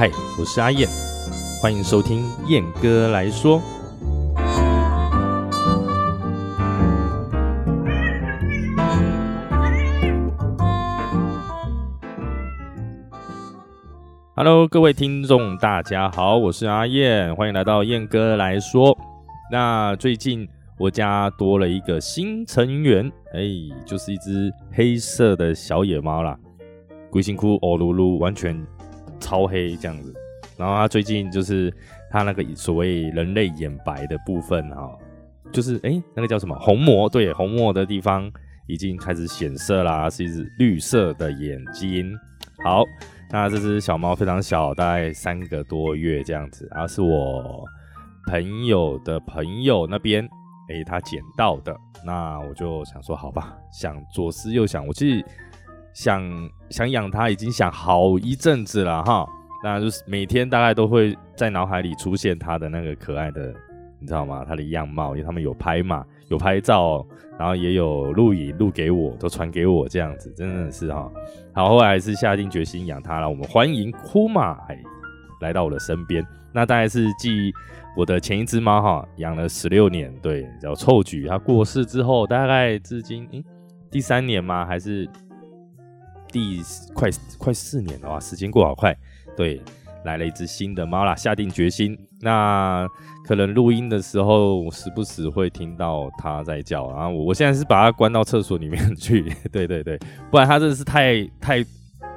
嗨，我是阿燕，欢迎收听燕哥来说。Hello，各位听众，大家好，我是阿燕，欢迎来到燕哥来说。那最近我家多了一个新成员，哎，就是一只黑色的小野猫啦，龟辛窟欧噜噜，完全超黑这样子。然后它最近就是它那个所谓人类眼白的部分哈，就是哎那个叫什么虹膜，对，虹膜的地方已经开始显色啦，是一只绿色的眼睛。好。那这只小猫非常小，大概三个多月这样子，然后是我朋友的朋友那边，诶，他捡到的。那我就想说，好吧，想左思右想，我其实想想养它，已经想好一阵子了哈。那就是每天大概都会在脑海里出现它的那个可爱的，你知道吗？它的样貌，因为他们有拍嘛。有拍照，然后也有录影录给我，都传给我这样子，真的是哈。好，后来还是下定决心养它了。我们欢迎库玛来到我的身边。那大概是继我的前一只猫哈，养了十六年，对，叫臭菊。它过世之后，大概至今诶第三年吗？还是第快快四年了哇？时间过好快，对。来了一只新的猫啦，下定决心。那可能录音的时候，时不时会听到它在叫。然后我我现在是把它关到厕所里面去。对对对，不然它真的是太太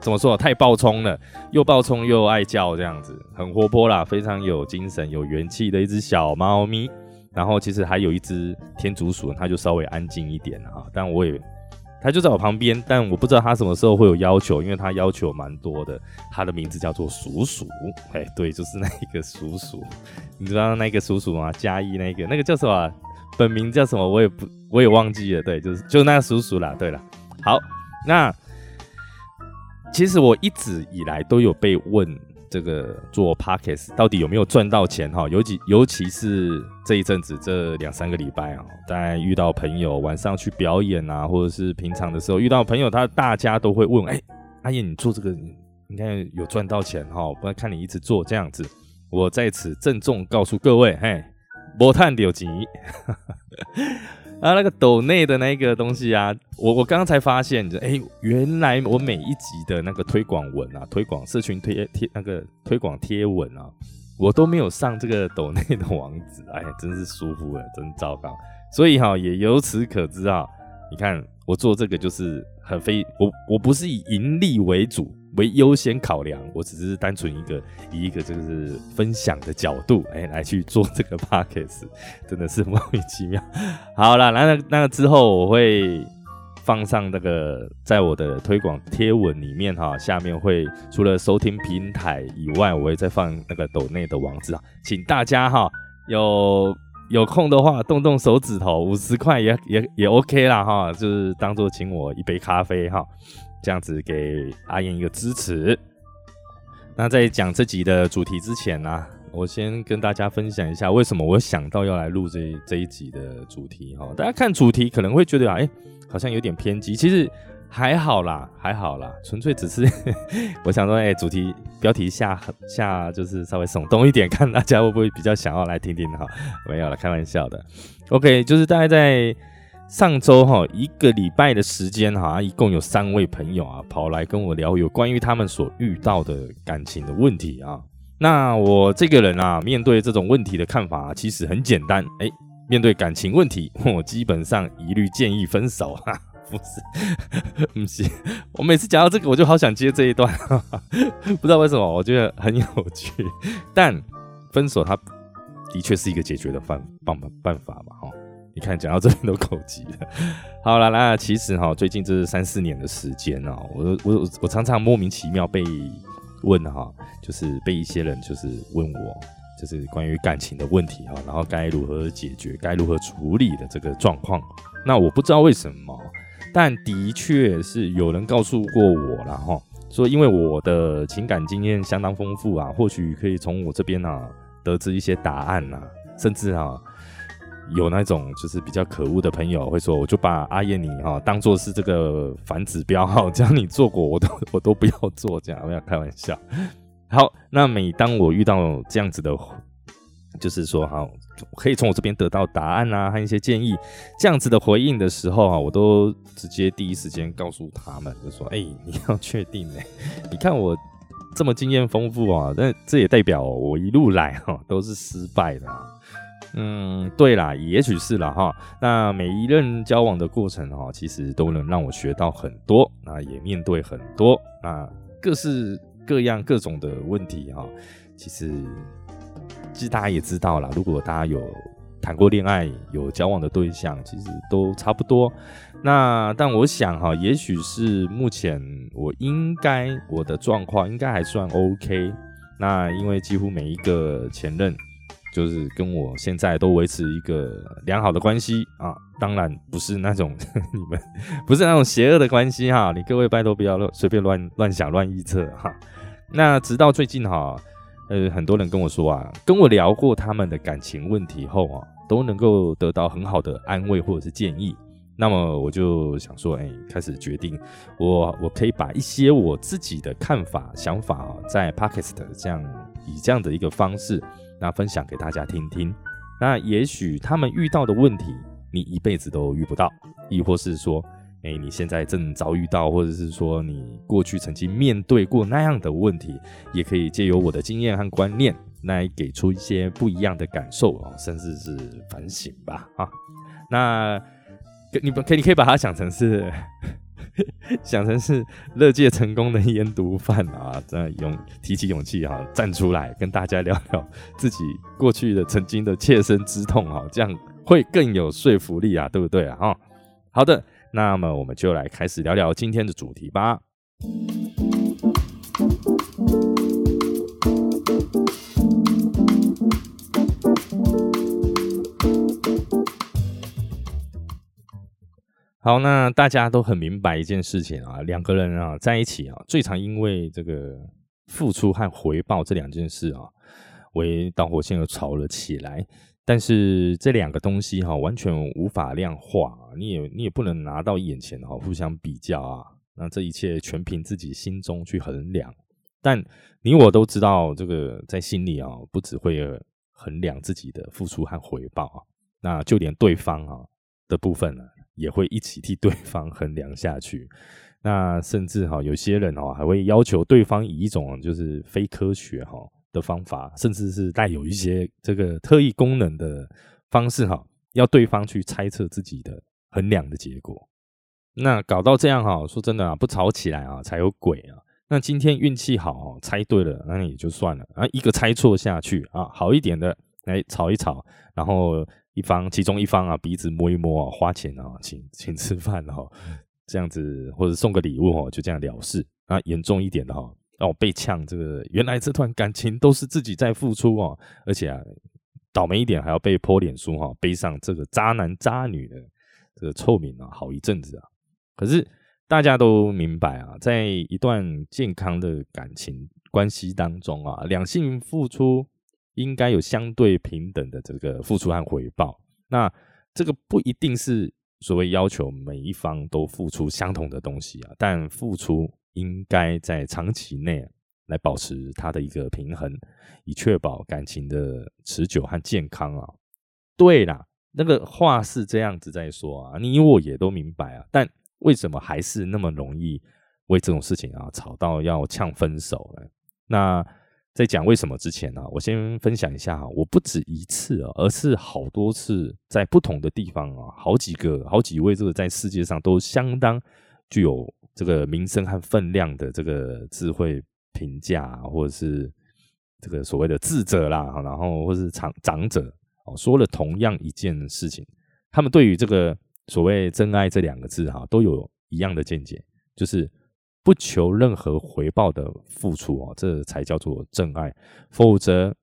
怎么说？太暴冲了，又暴冲又爱叫，这样子很活泼啦，非常有精神、有元气的一只小猫咪。然后其实还有一只天竺鼠，它就稍微安静一点啊。但我也。他就在我旁边，但我不知道他什么时候会有要求，因为他要求蛮多的。他的名字叫做鼠鼠，哎，对，就是那一个鼠鼠。你知道那个鼠鼠吗？嘉义那个，那个叫什么？本名叫什么？我也不，我也忘记了。对，就是就那个鼠鼠啦。对了，好，那其实我一直以来都有被问。这个做 podcast 到底有没有赚到钱哈？尤其尤其是这一阵子这两三个礼拜啊，大家遇到朋友晚上去表演啊，或者是平常的时候遇到朋友，他大家都会问：哎，阿燕，你做这个应该有赚到钱哈？不然看你一直做这样子，我在此郑重告诉各位：嘿，无赚到钱。啊，那个抖内的那个东西啊，我我刚才发现，哎，原来我每一集的那个推广文啊，推广社群贴贴那个推广贴文啊，我都没有上这个抖内的网址，哎，真是疏忽了，真糟糕。所以哈，也由此可知啊，你看我做这个就是很非我我不是以盈利为主。为优先考量，我只是单纯一个以一个就是分享的角度，哎，来去做这个 podcast，真的是莫名其妙。好了，那那个之后我会放上那个在我的推广贴文里面哈，下面会除了收听平台以外，我会再放那个抖内的网址啊，请大家哈有有空的话动动手指头，五十块也也也 OK 啦哈，就是当做请我一杯咖啡哈。这样子给阿燕一个支持。那在讲这集的主题之前呢，我先跟大家分享一下为什么我想到要来录这这一集的主题哈。大家看主题可能会觉得哎，好像有点偏激，其实还好啦，还好啦，纯粹只是 我想说，哎，主题标题下下就是稍微耸动一点，看大家会不会比较想要来听听哈。没有了，开玩笑的。OK，就是大概在。上周哈一个礼拜的时间哈，一共有三位朋友啊跑来跟我聊有关于他们所遇到的感情的问题啊。那我这个人啊，面对这种问题的看法其实很简单，哎，面对感情问题，我基本上一律建议分手哈。不是，不是，我每次讲到这个，我就好想接这一段，哈 哈不知道为什么，我觉得很有趣。但分手，它的确是一个解决的办办办法吧，哈。你看，讲到这边都口急了。好了，那其实哈，最近这三四年的时间哦，我我我常常莫名其妙被问哈，就是被一些人就是问我，就是关于感情的问题哈，然后该如何解决，该如何处理的这个状况。那我不知道为什么，但的确是有人告诉过我了哈，说因为我的情感经验相当丰富啊，或许可以从我这边啊得知一些答案呐，甚至啊。有那种就是比较可恶的朋友会说，我就把阿燕你哈当做是这个反指标哈，只要你做过，我都我都不要做，这样不要开玩笑。好，那每当我遇到这样子的，就是说好，可以从我这边得到答案啊，和一些建议，这样子的回应的时候啊，我都直接第一时间告诉他们，就说：哎，你要确定哎，你看我这么经验 丰富啊，那这也代表我一路来哈都是失败的。嗯，对啦，也许是了哈。那每一任交往的过程哈，其实都能让我学到很多，那也面对很多那各式各样各种的问题哈。其实，其实大家也知道啦，如果大家有谈过恋爱、有交往的对象，其实都差不多。那但我想哈，也许是目前我应该我的状况应该还算 OK。那因为几乎每一个前任。就是跟我现在都维持一个良好的关系啊，当然不是那种 你们不是那种邪恶的关系哈，你各位拜托不要乱随便乱乱想乱预测哈。那直到最近哈，呃，很多人跟我说啊，跟我聊过他们的感情问题后啊，都能够得到很好的安慰或者是建议。那么我就想说，哎，开始决定我我可以把一些我自己的看法想法啊，在 Podcast 这样以这样的一个方式。那分享给大家听听，那也许他们遇到的问题，你一辈子都遇不到，亦或是说，哎，你现在正遭遇到，或者是说你过去曾经面对过那样的问题，也可以借由我的经验和观念，来给出一些不一样的感受啊，甚至是反省吧，啊，那你不可以，你可以把它想成是。想成是乐界成功的烟毒贩啊，这勇提起勇气啊，站出来跟大家聊聊自己过去的曾经的切身之痛啊，这样会更有说服力啊，对不对啊？哈，好的，那么我们就来开始聊聊今天的主题吧。好，那大家都很明白一件事情啊，两个人啊在一起啊，最常因为这个付出和回报这两件事啊为导火线而吵了起来。但是这两个东西哈，完全无法量化，你也你也不能拿到眼前哈互相比较啊。那这一切全凭自己心中去衡量。但你我都知道，这个在心里啊，不只会衡量自己的付出和回报啊，那就连对方啊的部分呢。也会一起替对方衡量下去，那甚至哈，有些人哦还会要求对方以一种就是非科学哈的方法，甚至是带有一些这个特异功能的方式哈，要对方去猜测自己的衡量的结果。那搞到这样哈，说真的啊，不吵起来啊才有鬼啊。那今天运气好，猜对了，那也就算了啊。一个猜错下去啊，好一点的来吵一吵，然后。一方，其中一方啊，鼻子摸一摸啊，花钱啊，请请吃饭哈，这样子或者送个礼物哦，就这样了事啊。严重一点的哈，让我被呛，这个原来这段感情都是自己在付出哦，而且啊，倒霉一点还要被泼脸书哈，背上这个渣男渣女的这个臭名啊，好一阵子啊。可是大家都明白啊，在一段健康的感情关系当中啊，两性付出。应该有相对平等的这个付出和回报。那这个不一定是所谓要求每一方都付出相同的东西啊，但付出应该在长期内来保持它的一个平衡，以确保感情的持久和健康啊。对啦，那个话是这样子在说啊，你我也都明白啊，但为什么还是那么容易为这种事情啊吵到要呛分手呢？那。在讲为什么之前呢，我先分享一下哈，我不止一次啊，而是好多次在不同的地方啊，好几个、好几位这个在世界上都相当具有这个名声和分量的这个智慧评价，或者是这个所谓的智者啦，然后或是长长者哦，说了同样一件事情，他们对于这个所谓真爱这两个字哈，都有一样的见解，就是。不求任何回报的付出啊，这才叫做真爱。否则，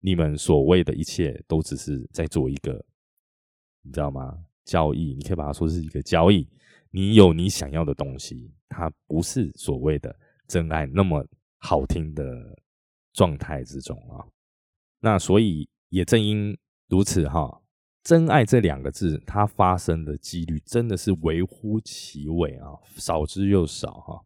你们所谓的一切都只是在做一个，你知道吗？交易，你可以把它说是一个交易。你有你想要的东西，它不是所谓的真爱那么好听的状态之中啊。那所以也正因如此哈，真爱这两个字，它发生的几率真的是微乎其微啊，少之又少哈。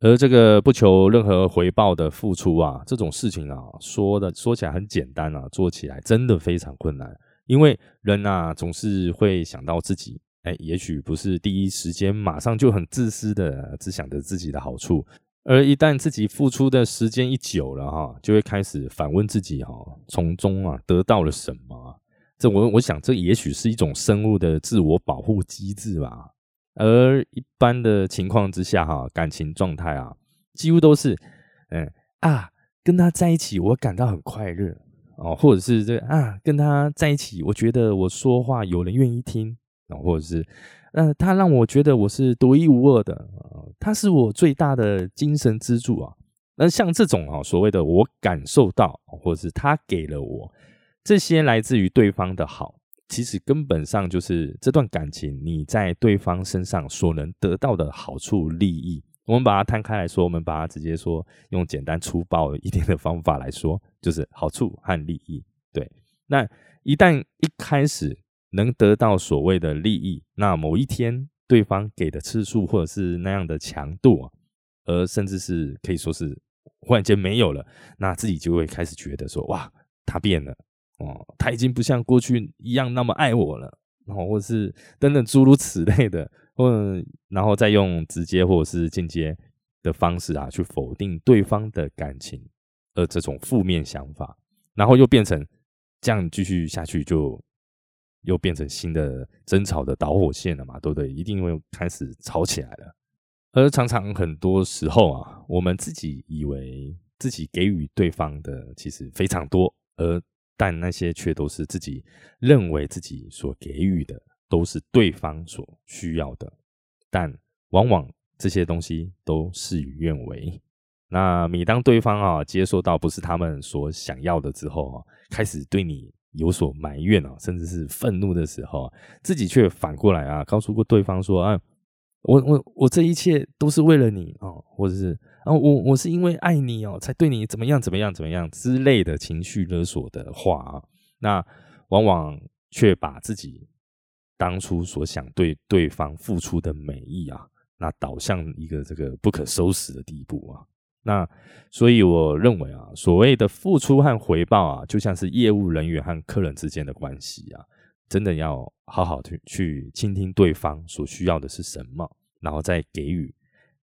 而这个不求任何回报的付出啊，这种事情啊，说的说起来很简单啊，做起来真的非常困难。因为人呐，总是会想到自己，哎，也许不是第一时间马上就很自私的，只想着自己的好处。而一旦自己付出的时间一久了哈，就会开始反问自己哈，从中啊得到了什么？这我我想，这也许是一种生物的自我保护机制吧。而一般的情况之下哈，感情状态啊，几乎都是，嗯啊，跟他在一起我感到很快乐哦，或者是这啊，跟他在一起我觉得我说话有人愿意听啊，或者是，嗯，他让我觉得我是独一无二的，他是我最大的精神支柱啊。那像这种啊，所谓的我感受到，或者是他给了我。这些来自于对方的好，其实根本上就是这段感情你在对方身上所能得到的好处利益。我们把它摊开来说，我们把它直接说，用简单粗暴一点的方法来说，就是好处和利益。对，那一旦一开始能得到所谓的利益，那某一天对方给的次数或者是那样的强度啊，而甚至是可以说是忽然间没有了，那自己就会开始觉得说，哇，他变了。哦，他已经不像过去一样那么爱我了，然后或是等等诸如此类的，或然后再用直接或者是间接的方式啊，去否定对方的感情，而这种负面想法，然后又变成这样继续下去，就又变成新的争吵的导火线了嘛，对不对？一定会开始吵起来了。而常常很多时候啊，我们自己以为自己给予对方的其实非常多，而但那些却都是自己认为自己所给予的，都是对方所需要的，但往往这些东西都事与愿违。那每当对方啊接受到不是他们所想要的之后啊，开始对你有所埋怨啊，甚至是愤怒的时候，自己却反过来啊告诉过对方说啊。我我我这一切都是为了你啊，或者是啊，我我是因为爱你哦，才对你怎么样怎么样怎么样之类的情绪勒索的话啊，那往往却把自己当初所想对对方付出的美意啊，那导向一个这个不可收拾的地步啊。那所以我认为啊，所谓的付出和回报啊，就像是业务人员和客人之间的关系啊。真的要好好去去倾听对方所需要的是什么，然后再给予。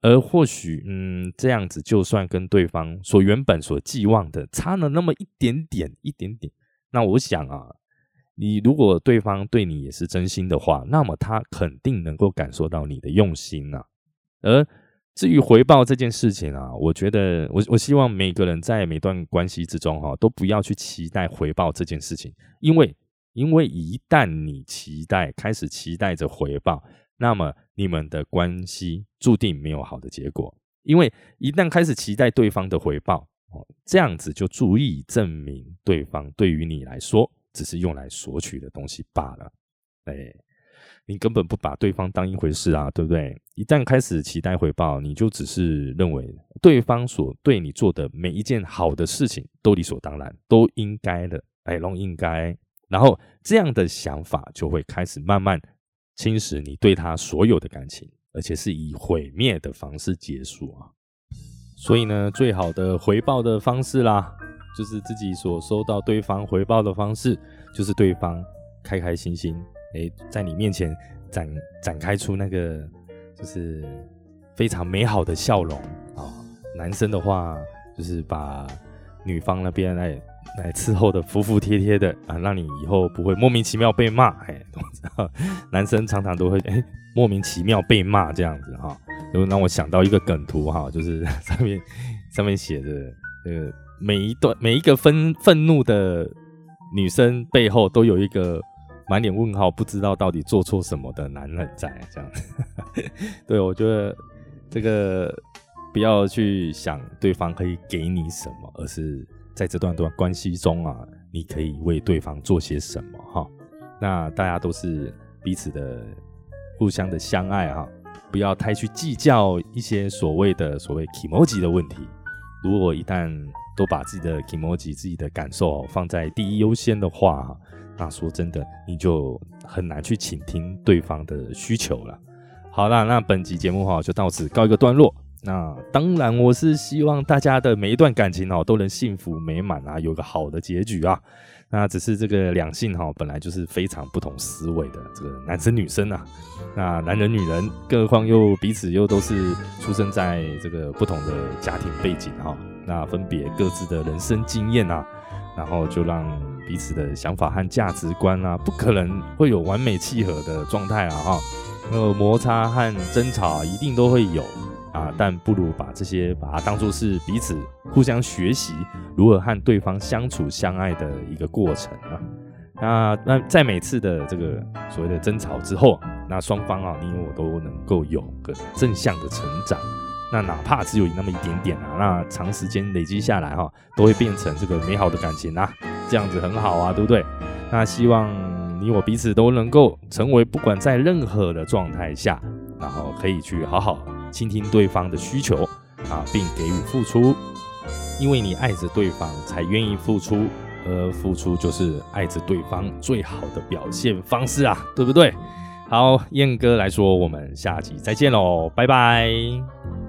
而或许，嗯，这样子就算跟对方所原本所寄望的差了那么一点点、一点点，那我想啊，你如果对方对你也是真心的话，那么他肯定能够感受到你的用心呐。而至于回报这件事情啊，我觉得我我希望每个人在每段关系之中哈，都不要去期待回报这件事情，因为。因为一旦你期待开始期待着回报，那么你们的关系注定没有好的结果。因为一旦开始期待对方的回报，哦，这样子就足以证明对方对于你来说只是用来索取的东西罢了。哎，你根本不把对方当一回事啊，对不对？一旦开始期待回报，你就只是认为对方所对你做的每一件好的事情都理所当然，都应该的，哎，都应该。然后这样的想法就会开始慢慢侵蚀你对他所有的感情，而且是以毁灭的方式结束啊！所以呢，最好的回报的方式啦，就是自己所收到对方回报的方式，就是对方开开心心，诶，在你面前展展开出那个就是非常美好的笑容啊！男生的话，就是把女方那边哎。来伺候的服服帖帖的啊，让你以后不会莫名其妙被骂。哎，我知道男生常常都会哎莫名其妙被骂这样子哈，就让我想到一个梗图哈，就是上面上面写着呃每一段每一个愤愤怒的女生背后都有一个满脸问号，不知道到底做错什么的男人在这样。对我觉得这个不要去想对方可以给你什么，而是。在这段段关系中啊，你可以为对方做些什么哈？那大家都是彼此的、互相的相爱哈，不要太去计较一些所谓的所谓 emoji 的问题。如果一旦都把自己的 emoji、自己的感受放在第一优先的话，那说真的，你就很难去倾听对方的需求了。好了，那本集节目哈就到此告一个段落。那当然，我是希望大家的每一段感情哦都能幸福美满啊，有个好的结局啊。那只是这个两性哈本来就是非常不同思维的这个男生女生啊，那男人女人，更何况又彼此又都是出生在这个不同的家庭背景哈，那分别各自的人生经验啊，然后就让彼此的想法和价值观啊，不可能会有完美契合的状态啊哈，那摩擦和争吵一定都会有。啊，但不如把这些把它当做是彼此互相学习如何和对方相处相爱的一个过程啊。那那在每次的这个所谓的争吵之后，那双方啊，你我都能够有个正向的成长。那哪怕只有那么一点点啊，那长时间累积下来哈，都会变成这个美好的感情啊，这样子很好啊，对不对？那希望你我彼此都能够成为不管在任何的状态下，然后可以去好好。倾听对方的需求啊，并给予付出，因为你爱着对方，才愿意付出，而付出就是爱着对方最好的表现方式啊，对不对？好，燕哥来说，我们下集再见喽，拜拜。